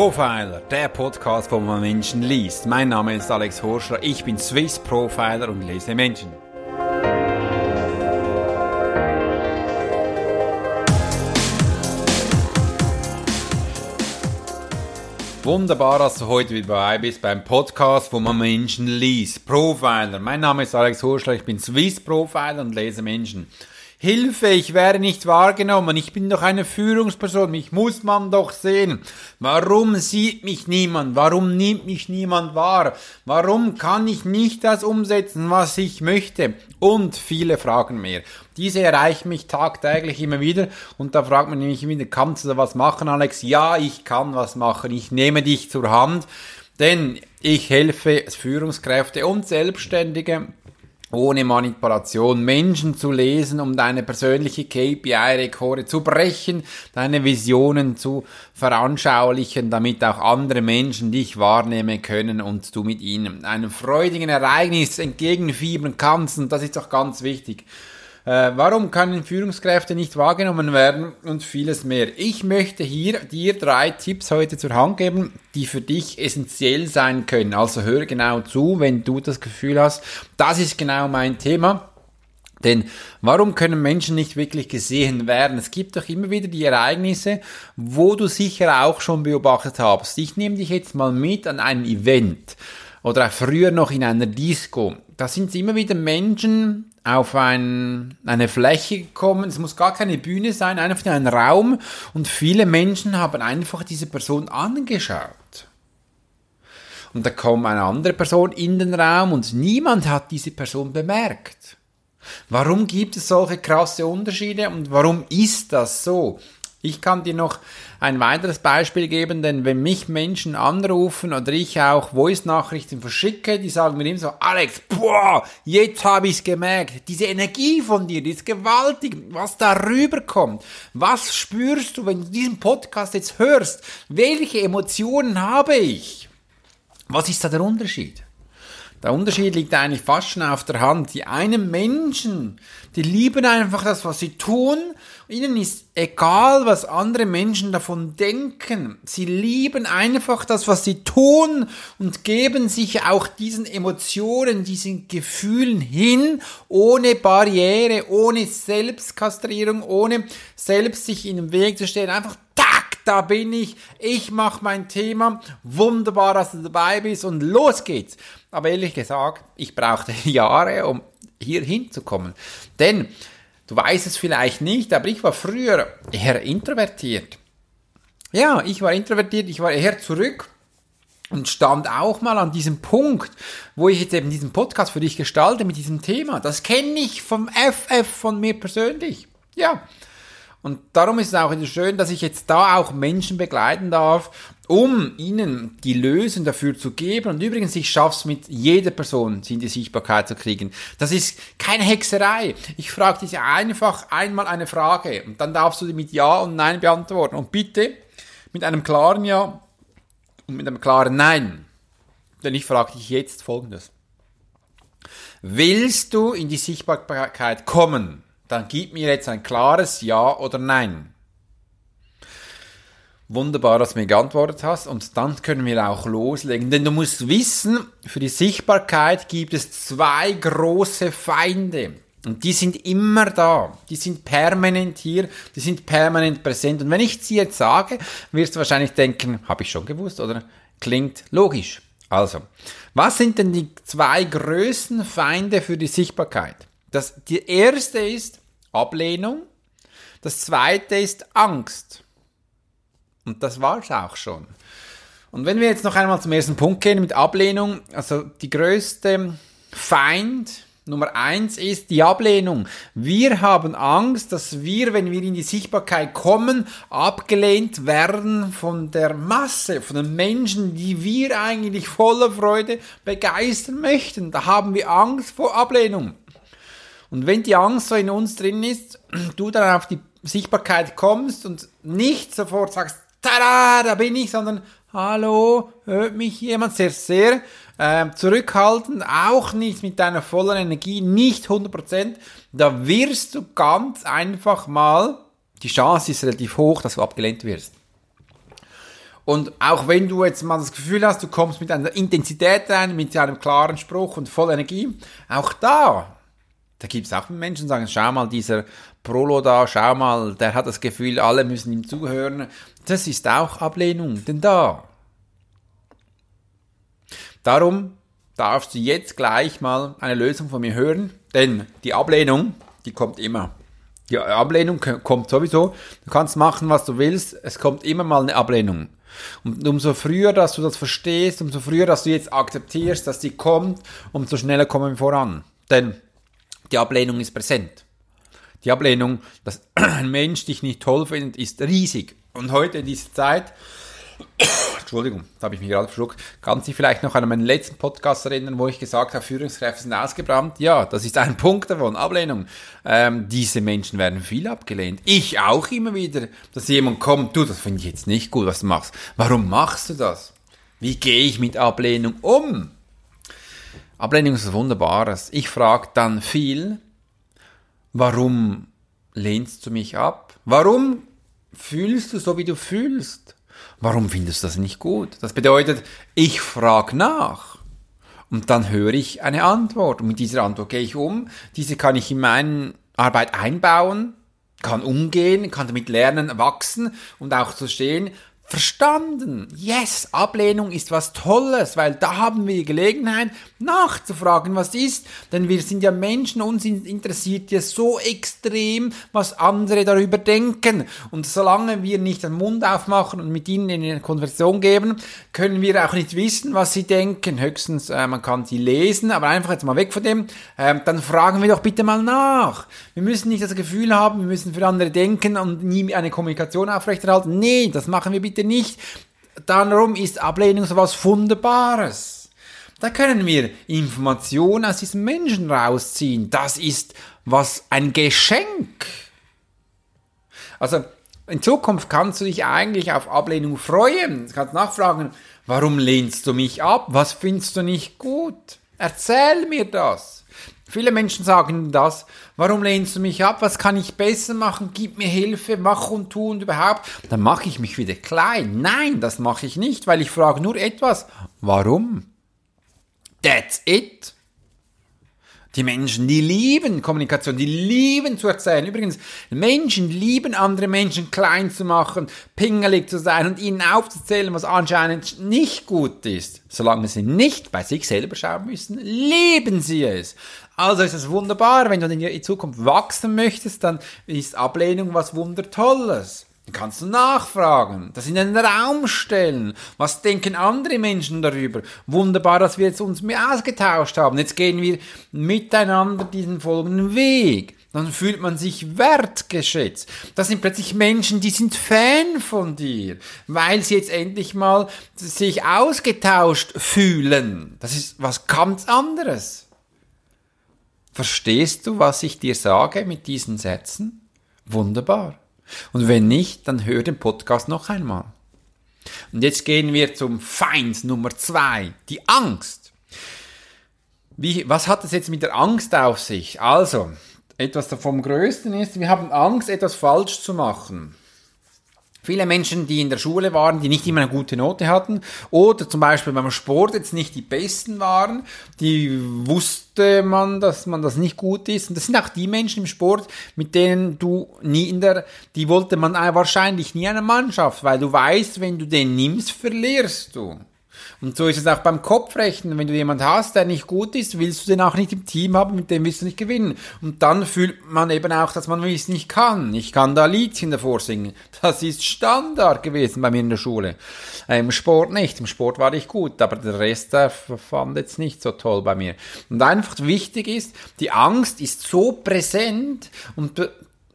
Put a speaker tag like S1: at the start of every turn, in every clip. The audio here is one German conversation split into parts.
S1: Profiler, der Podcast, wo man Menschen liest. Mein Name ist Alex Horschler, ich bin Swiss Profiler und lese Menschen. Wunderbar, dass du heute wieder dabei bist beim Podcast, wo man Menschen liest. Profiler. Mein Name ist Alex Horschler, ich bin Swiss Profiler und lese Menschen. Hilfe, ich werde nicht wahrgenommen, ich bin doch eine Führungsperson, mich muss man doch sehen. Warum sieht mich niemand? Warum nimmt mich niemand wahr? Warum kann ich nicht das umsetzen, was ich möchte? Und viele Fragen mehr. Diese erreichen mich tagtäglich immer wieder und da fragt man mich wieder, kannst du da was machen, Alex? Ja, ich kann was machen, ich nehme dich zur Hand, denn ich helfe Führungskräfte und Selbstständige ohne Manipulation Menschen zu lesen, um deine persönliche KPI-Rekorde zu brechen, deine Visionen zu veranschaulichen, damit auch andere Menschen dich wahrnehmen können und du mit ihnen einem freudigen Ereignis entgegenfiebern kannst. Und das ist doch ganz wichtig. Äh, warum können Führungskräfte nicht wahrgenommen werden und vieles mehr? Ich möchte hier dir drei Tipps heute zur Hand geben, die für dich essentiell sein können. Also hör genau zu, wenn du das Gefühl hast, das ist genau mein Thema. Denn warum können Menschen nicht wirklich gesehen werden? Es gibt doch immer wieder die Ereignisse, wo du sicher auch schon beobachtet hast. Ich nehme dich jetzt mal mit an ein Event oder auch früher noch in einer Disco. Da sind immer wieder Menschen auf ein, eine Fläche gekommen. Es muss gar keine Bühne sein, einfach ein Raum. Und viele Menschen haben einfach diese Person angeschaut. Und da kommt eine andere Person in den Raum und niemand hat diese Person bemerkt. Warum gibt es solche krasse Unterschiede und warum ist das so? Ich kann dir noch ein weiteres Beispiel geben, denn wenn mich Menschen anrufen oder ich auch Voice-Nachrichten verschicke, die sagen mir immer so, Alex, boah, jetzt habe ich es gemerkt, diese Energie von dir, die ist gewaltig, was da rüberkommt. Was spürst du, wenn du diesen Podcast jetzt hörst? Welche Emotionen habe ich? Was ist da der Unterschied? Der Unterschied liegt eigentlich fast schon auf der Hand. Die einen Menschen, die lieben einfach das, was sie tun. Ihnen ist egal, was andere Menschen davon denken. Sie lieben einfach das, was sie tun und geben sich auch diesen Emotionen, diesen Gefühlen hin, ohne Barriere, ohne Selbstkastrierung, ohne selbst sich in den Weg zu stellen. Einfach da bin ich, ich mache mein Thema, wunderbar, dass du dabei bist und los geht's. Aber ehrlich gesagt, ich brauchte Jahre, um hier hinzukommen. Denn, du weißt es vielleicht nicht, aber ich war früher eher introvertiert. Ja, ich war introvertiert, ich war eher zurück und stand auch mal an diesem Punkt, wo ich jetzt eben diesen Podcast für dich gestalte mit diesem Thema. Das kenne ich vom FF von mir persönlich. Ja, und darum ist es auch schön, dass ich jetzt da auch Menschen begleiten darf, um ihnen die Lösung dafür zu geben. Und übrigens, ich schaffe es mit jeder Person in die Sichtbarkeit zu kriegen. Das ist keine Hexerei. Ich frage dich einfach einmal eine Frage und dann darfst du die mit Ja und Nein beantworten. Und bitte mit einem klaren Ja und mit einem klaren Nein. Denn ich frage dich jetzt Folgendes. Willst du in die Sichtbarkeit kommen? dann gib mir jetzt ein klares Ja oder Nein. Wunderbar, dass du mir geantwortet hast und dann können wir auch loslegen. Denn du musst wissen, für die Sichtbarkeit gibt es zwei große Feinde. Und die sind immer da. Die sind permanent hier. Die sind permanent präsent. Und wenn ich sie jetzt sage, wirst du wahrscheinlich denken, habe ich schon gewusst oder klingt logisch. Also, was sind denn die zwei größten Feinde für die Sichtbarkeit? Das, die erste ist Ablehnung. Das zweite ist Angst. Und das war es auch schon. Und wenn wir jetzt noch einmal zum ersten Punkt gehen mit Ablehnung, also die größte Feind Nummer eins ist die Ablehnung. Wir haben Angst, dass wir, wenn wir in die Sichtbarkeit kommen, abgelehnt werden von der Masse, von den Menschen, die wir eigentlich voller Freude begeistern möchten. Da haben wir Angst vor Ablehnung. Und wenn die Angst so in uns drin ist, du dann auf die Sichtbarkeit kommst und nicht sofort sagst, tada, da bin ich, sondern hallo, hört mich jemand sehr, sehr äh, zurückhaltend, auch nicht mit deiner vollen Energie, nicht 100%, da wirst du ganz einfach mal, die Chance ist relativ hoch, dass du abgelehnt wirst. Und auch wenn du jetzt mal das Gefühl hast, du kommst mit einer Intensität rein, mit einem klaren Spruch und voll Energie, auch da, da gibt es auch Menschen, die sagen, schau mal, dieser Prolo da, schau mal, der hat das Gefühl, alle müssen ihm zuhören. Das ist auch Ablehnung, denn da. Darum darfst du jetzt gleich mal eine Lösung von mir hören, denn die Ablehnung, die kommt immer. Die Ablehnung kommt sowieso. Du kannst machen, was du willst. Es kommt immer mal eine Ablehnung. Und umso früher, dass du das verstehst, umso früher, dass du jetzt akzeptierst, dass die kommt, umso schneller kommen wir voran. Denn die Ablehnung ist präsent. Die Ablehnung, dass ein Mensch dich nicht toll findet, ist riesig. Und heute in dieser Zeit Entschuldigung, da habe ich mich gerade verschluckt. Kann sich vielleicht noch an meinen letzten Podcast erinnern, wo ich gesagt habe, Führungskräfte sind ausgebrannt? Ja, das ist ein Punkt davon, Ablehnung. Ähm, diese Menschen werden viel abgelehnt. Ich auch immer wieder, dass jemand kommt, du, das finde ich jetzt nicht gut, was du machst. Warum machst du das? Wie gehe ich mit Ablehnung um? Ablehnung ist was Wunderbares. Ich frage dann viel, warum lehnst du mich ab? Warum fühlst du so, wie du fühlst? Warum findest du das nicht gut? Das bedeutet, ich frage nach. Und dann höre ich eine Antwort. Und mit dieser Antwort gehe ich um. Diese kann ich in meine Arbeit einbauen, kann umgehen, kann damit lernen, wachsen und auch zu stehen, Verstanden. Yes, Ablehnung ist was Tolles, weil da haben wir die Gelegenheit nachzufragen, was ist. Denn wir sind ja Menschen, uns interessiert ja so extrem, was andere darüber denken. Und solange wir nicht den Mund aufmachen und mit ihnen in eine Konversation geben, können wir auch nicht wissen, was sie denken. Höchstens, äh, man kann sie lesen, aber einfach jetzt mal weg von dem. Ähm, dann fragen wir doch bitte mal nach. Wir müssen nicht das Gefühl haben, wir müssen für andere denken und nie eine Kommunikation aufrechterhalten. Nee, das machen wir bitte bitte nicht. Darum ist Ablehnung so was Wunderbares. Da können wir Informationen aus diesem Menschen rausziehen. Das ist was ein Geschenk. Also in Zukunft kannst du dich eigentlich auf Ablehnung freuen. Du kannst nachfragen, warum lehnst du mich ab? Was findest du nicht gut? Erzähl mir das. Viele Menschen sagen das, warum lehnst du mich ab? Was kann ich besser machen? Gib mir Hilfe, mach und tu und überhaupt. Dann mache ich mich wieder klein. Nein, das mache ich nicht, weil ich frage nur etwas. Warum? That's it. Die Menschen, die lieben Kommunikation, die lieben zu erzählen. Übrigens, Menschen lieben andere Menschen klein zu machen, pingelig zu sein und ihnen aufzuzählen, was anscheinend nicht gut ist. Solange sie nicht bei sich selber schauen müssen, lieben sie es. Also ist es wunderbar, wenn du in Zukunft wachsen möchtest, dann ist Ablehnung was Wundertolles. Kannst du nachfragen, das in den Raum stellen. Was denken andere Menschen darüber? Wunderbar, dass wir jetzt uns mehr ausgetauscht haben. Jetzt gehen wir miteinander diesen folgenden Weg. Dann fühlt man sich wertgeschätzt. Das sind plötzlich Menschen, die sind Fan von dir, weil sie jetzt endlich mal sich ausgetauscht fühlen. Das ist was ganz anderes. Verstehst du, was ich dir sage mit diesen Sätzen? Wunderbar. Und wenn nicht, dann hör den Podcast noch einmal. Und jetzt gehen wir zum Feind Nummer zwei, die Angst. Wie, was hat es jetzt mit der Angst auf sich? Also, etwas vom Größten ist, wir haben Angst, etwas falsch zu machen. Viele Menschen, die in der Schule waren, die nicht immer eine gute Note hatten oder zum Beispiel beim Sport jetzt nicht die Besten waren, die wusste man, dass man das nicht gut ist. Und das sind auch die Menschen im Sport, mit denen du nie in der, die wollte man wahrscheinlich nie eine Mannschaft, weil du weißt, wenn du den nimmst, verlierst du. Und so ist es auch beim Kopfrechnen. Wenn du jemanden hast, der nicht gut ist, willst du den auch nicht im Team haben, mit dem willst du nicht gewinnen. Und dann fühlt man eben auch, dass man es nicht kann. Ich kann da Liedchen davor singen. Das ist Standard gewesen bei mir in der Schule. Im Sport nicht. Im Sport war ich gut, aber der Rest der fand jetzt nicht so toll bei mir. Und einfach wichtig ist, die Angst ist so präsent und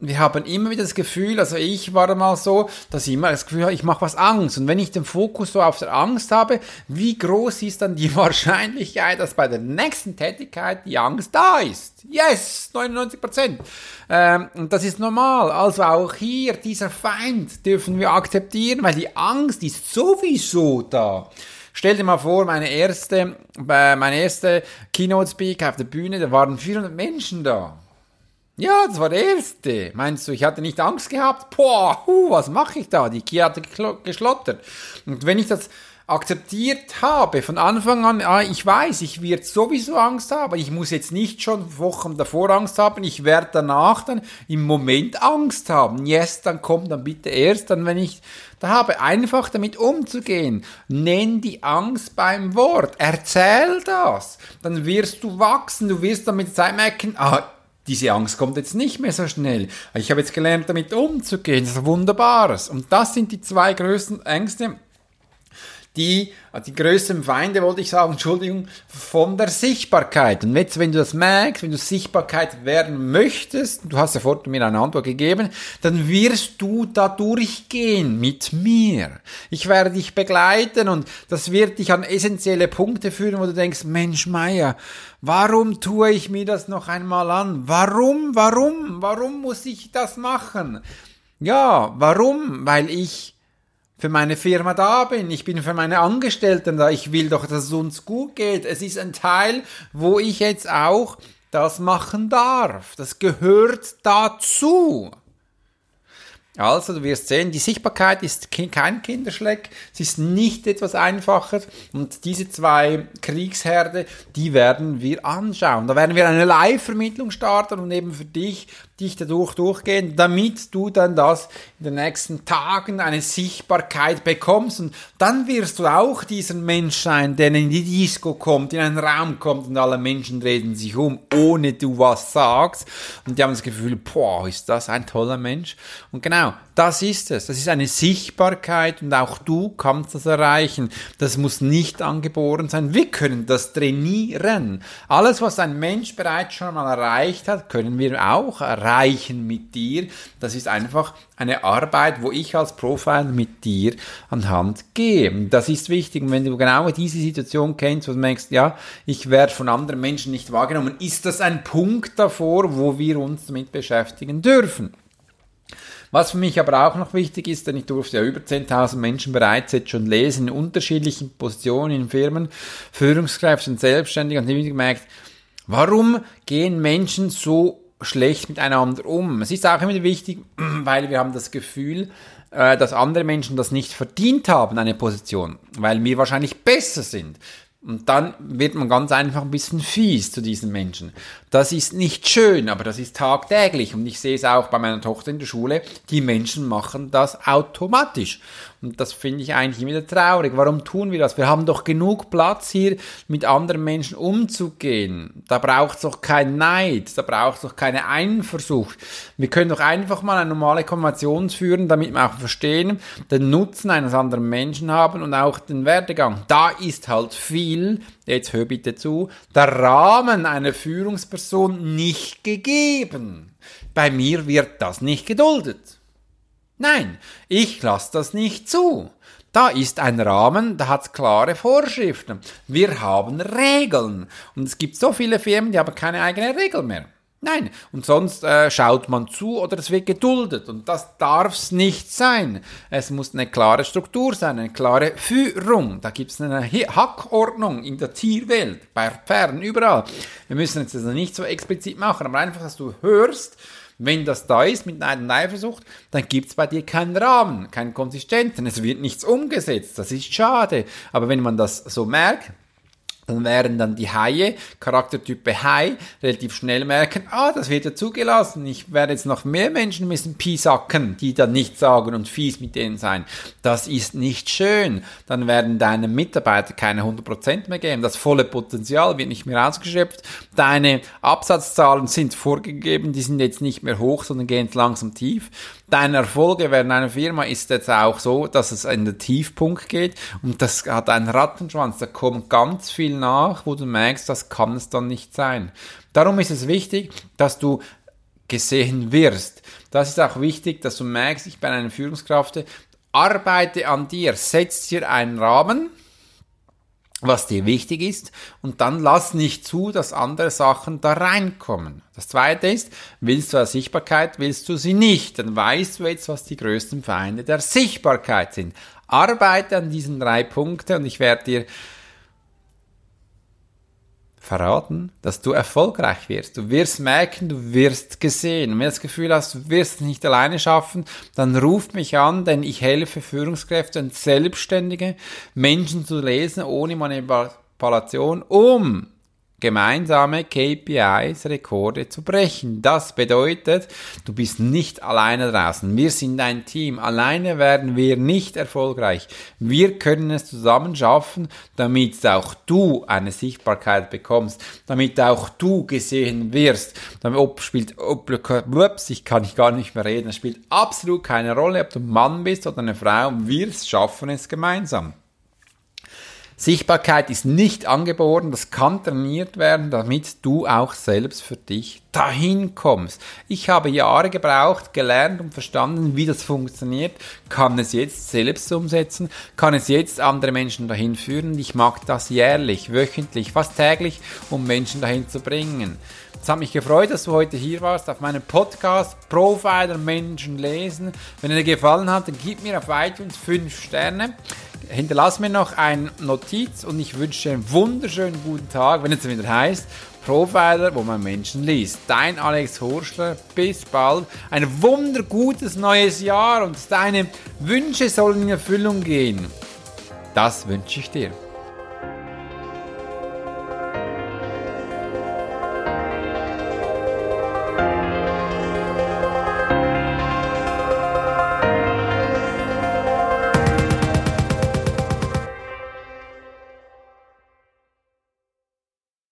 S1: wir haben immer wieder das Gefühl, also ich war mal so, dass ich immer das Gefühl habe, ich mache was Angst. Und wenn ich den Fokus so auf der Angst habe, wie groß ist dann die Wahrscheinlichkeit, dass bei der nächsten Tätigkeit die Angst da ist? Yes, 99 Prozent. Ähm, und das ist normal. Also auch hier, dieser Feind dürfen wir akzeptieren, weil die Angst ist sowieso da. Stell dir mal vor, meine erste, äh, meine erste Keynote Speak auf der Bühne, da waren 400 Menschen da. Ja, das war der erste. Meinst du, ich hatte nicht Angst gehabt? Boah, hu, was mache ich da? Die Kia hatte geschlottert. Und wenn ich das akzeptiert habe von Anfang an, ah, ich weiß, ich werde sowieso Angst haben, ich muss jetzt nicht schon Wochen davor Angst haben, ich werde danach dann im Moment Angst haben. Yes, dann komm dann bitte erst, dann wenn ich da habe, einfach damit umzugehen. Nenn die Angst beim Wort, erzähl das, dann wirst du wachsen, du wirst damit Zeit merken, ah, diese Angst kommt jetzt nicht mehr so schnell. Ich habe jetzt gelernt, damit umzugehen. Das ist Wunderbares. Und das sind die zwei größten Ängste, die, die größten Feinde, wollte ich sagen, Entschuldigung, von der Sichtbarkeit. Und jetzt, wenn du das merkst, wenn du Sichtbarkeit werden möchtest, du hast vorhin mir eine Antwort gegeben, dann wirst du da durchgehen mit mir. Ich werde dich begleiten und das wird dich an essentielle Punkte führen, wo du denkst, Mensch, Meier, warum tue ich mir das noch einmal an? Warum, warum, warum muss ich das machen? Ja, warum? Weil ich für meine Firma da bin. Ich bin für meine Angestellten da. Ich will doch, dass es uns gut geht. Es ist ein Teil, wo ich jetzt auch das machen darf. Das gehört dazu. Also, du wirst sehen, die Sichtbarkeit ist kein Kinderschleck, es ist nicht etwas Einfaches. Und diese zwei Kriegsherde, die werden wir anschauen. Da werden wir eine Live-Vermittlung starten und eben für dich dich dadurch durchgehen, damit du dann das in den nächsten Tagen eine Sichtbarkeit bekommst. Und dann wirst du auch dieser Mensch sein, der in die Disco kommt, in einen Raum kommt und alle Menschen drehen sich um, ohne du was sagst. Und die haben das Gefühl, boah, ist das ein toller Mensch. Und genau, das ist es, das ist eine Sichtbarkeit und auch du kannst das erreichen, das muss nicht angeboren sein, wir können das trainieren, alles was ein Mensch bereits schon mal erreicht hat, können wir auch erreichen erreichen mit dir. Das ist einfach eine Arbeit, wo ich als Profiler mit dir anhand gehe. Das ist wichtig. Und wenn du genau diese Situation kennst, wo du denkst, ja, ich werde von anderen Menschen nicht wahrgenommen, ist das ein Punkt davor, wo wir uns damit beschäftigen dürfen. Was für mich aber auch noch wichtig ist, denn ich durfte ja über 10.000 Menschen bereits jetzt schon lesen, in unterschiedlichen Positionen in Firmen, Führungskräfte und Selbstständige, und ich habe gemerkt, warum gehen Menschen so schlecht miteinander um. Es ist auch immer wichtig, weil wir haben das Gefühl, äh, dass andere Menschen das nicht verdient haben, eine Position, weil wir wahrscheinlich besser sind. Und dann wird man ganz einfach ein bisschen fies zu diesen Menschen. Das ist nicht schön, aber das ist tagtäglich. Und ich sehe es auch bei meiner Tochter in der Schule. Die Menschen machen das automatisch. Und das finde ich eigentlich immer wieder traurig. Warum tun wir das? Wir haben doch genug Platz hier, mit anderen Menschen umzugehen. Da braucht es doch kein Neid, da braucht es doch keine Eifersucht. Wir können doch einfach mal eine normale Konversation führen, damit wir auch verstehen, den Nutzen eines anderen Menschen haben und auch den Werdegang. Da ist halt viel, jetzt hör bitte zu, der Rahmen einer Führungsperson nicht gegeben. Bei mir wird das nicht geduldet. Nein, ich lasse das nicht zu. Da ist ein Rahmen, da hat klare Vorschriften. Wir haben Regeln. Und es gibt so viele Firmen, die haben keine eigene Regel mehr. Nein, und sonst äh, schaut man zu oder es wird geduldet. Und das darf's nicht sein. Es muss eine klare Struktur sein, eine klare Führung. Da gibt's eine Hackordnung in der Tierwelt, bei Pferden, überall. Wir müssen es also nicht so explizit machen, aber einfach, dass du hörst, wenn das da ist mit einer Eifersucht, dann gibt es bei dir keinen Rahmen, keinen Konsistenten. Es wird nichts umgesetzt. Das ist schade. Aber wenn man das so merkt, dann wären dann die Haie, Charaktertype Hai, relativ schnell merken, ah, das wird ja zugelassen. Ich werde jetzt noch mehr Menschen müssen piesacken, die dann nichts sagen und fies mit denen sein. Das ist nicht schön. Dann werden deine Mitarbeiter keine 100% mehr geben. Das volle Potenzial wird nicht mehr ausgeschöpft. Deine Absatzzahlen sind vorgegeben, die sind jetzt nicht mehr hoch, sondern gehen langsam tief. Deine Erfolge während einer Firma ist jetzt auch so, dass es in den Tiefpunkt geht und das hat einen Rattenschwanz. Da kommt ganz viel nach, wo du merkst, das kann es dann nicht sein. Darum ist es wichtig, dass du gesehen wirst. Das ist auch wichtig, dass du merkst, ich bin eine Führungskraft, arbeite an dir, setz dir einen Rahmen, was dir wichtig ist und dann lass nicht zu, dass andere Sachen da reinkommen. Das zweite ist, willst du eine Sichtbarkeit, willst du sie nicht, dann weißt du jetzt, was die größten Feinde der Sichtbarkeit sind. Arbeite an diesen drei Punkten und ich werde dir verraten, dass du erfolgreich wirst. Du wirst merken, du wirst gesehen. Und wenn du das Gefühl hast, du wirst es nicht alleine schaffen, dann ruf mich an, denn ich helfe Führungskräfte und Selbstständige, Menschen zu lesen ohne Manipulation, um gemeinsame KPIs, Rekorde zu brechen. Das bedeutet, du bist nicht alleine draußen. Wir sind ein Team. Alleine werden wir nicht erfolgreich. Wir können es zusammen schaffen, damit auch du eine Sichtbarkeit bekommst, damit auch du gesehen wirst. Damit ob spielt, ob, ups, ich kann nicht gar nicht mehr reden. Es spielt absolut keine Rolle, ob du Mann bist oder eine Frau. Wir schaffen es gemeinsam. Sichtbarkeit ist nicht angeboren, das kann trainiert werden, damit du auch selbst für dich dahin kommst. Ich habe Jahre gebraucht, gelernt und verstanden, wie das funktioniert, kann es jetzt selbst umsetzen, kann es jetzt andere Menschen dahin führen. Ich mag das jährlich, wöchentlich, fast täglich, um Menschen dahin zu bringen. Es hat mich gefreut, dass du heute hier warst auf meinem Podcast Profiler Menschen lesen. Wenn er dir gefallen hat, dann gib mir auf iTunes 5 Sterne hinterlass mir noch eine Notiz und ich wünsche dir einen wunderschönen guten Tag, wenn es wieder heißt Profiler, wo man Menschen liest. Dein Alex Horschler, bis bald. Ein wundergutes neues Jahr und deine Wünsche sollen in Erfüllung gehen. Das wünsche ich dir.